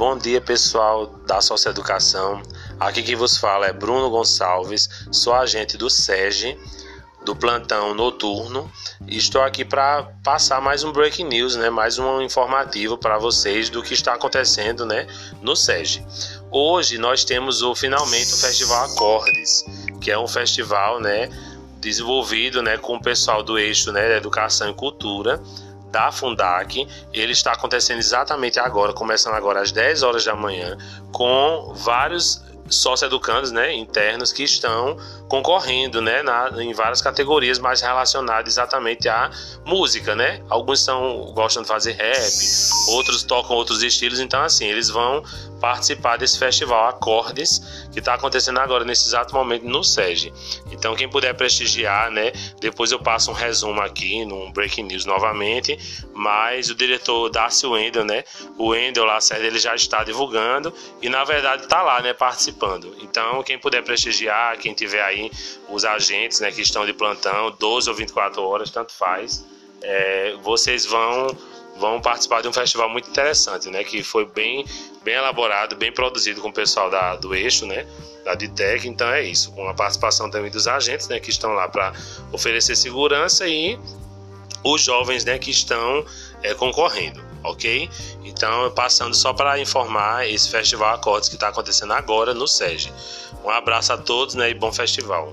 Bom dia, pessoal da Socioeducação. Aqui quem vos fala é Bruno Gonçalves, sou agente do SEGE, do plantão noturno, e estou aqui para passar mais um breaking news, né? Mais um informativo para vocês do que está acontecendo, né, no SEGE. Hoje nós temos o finalmente o Festival Acordes, que é um festival, né, desenvolvido, né, com o pessoal do eixo, né, Educação e Cultura da Fundac. Ele está acontecendo exatamente agora, começando agora às 10 horas da manhã, com vários sócio-educandos né, internos que estão concorrendo né, na, em várias categorias mais relacionadas exatamente à música. Né? Alguns são, gostam de fazer rap, outros tocam outros estilos, então assim, eles vão participar desse festival Acordes, que está acontecendo agora nesse exato momento no SEG. Então, quem puder prestigiar, né? Depois eu passo um resumo aqui, num Breaking News novamente. Mas o diretor Darcy Wendel, né? O Wendel lá, ele já está divulgando e na verdade está lá, né? Participando. Então, quem puder prestigiar, quem tiver aí os agentes, né? Que estão de plantão, 12 ou 24 horas, tanto faz. É, vocês vão vão participar de um festival muito interessante, né? Que foi bem, bem elaborado, bem produzido com o pessoal da, do eixo, né? Da DITEC. Então é isso, com a participação também dos agentes, né? Que estão lá para oferecer segurança e os jovens, né? Que estão é, concorrendo, ok? Então, passando só para informar esse festival Acordes que está acontecendo agora no SEG. Um abraço a todos, né? E bom festival.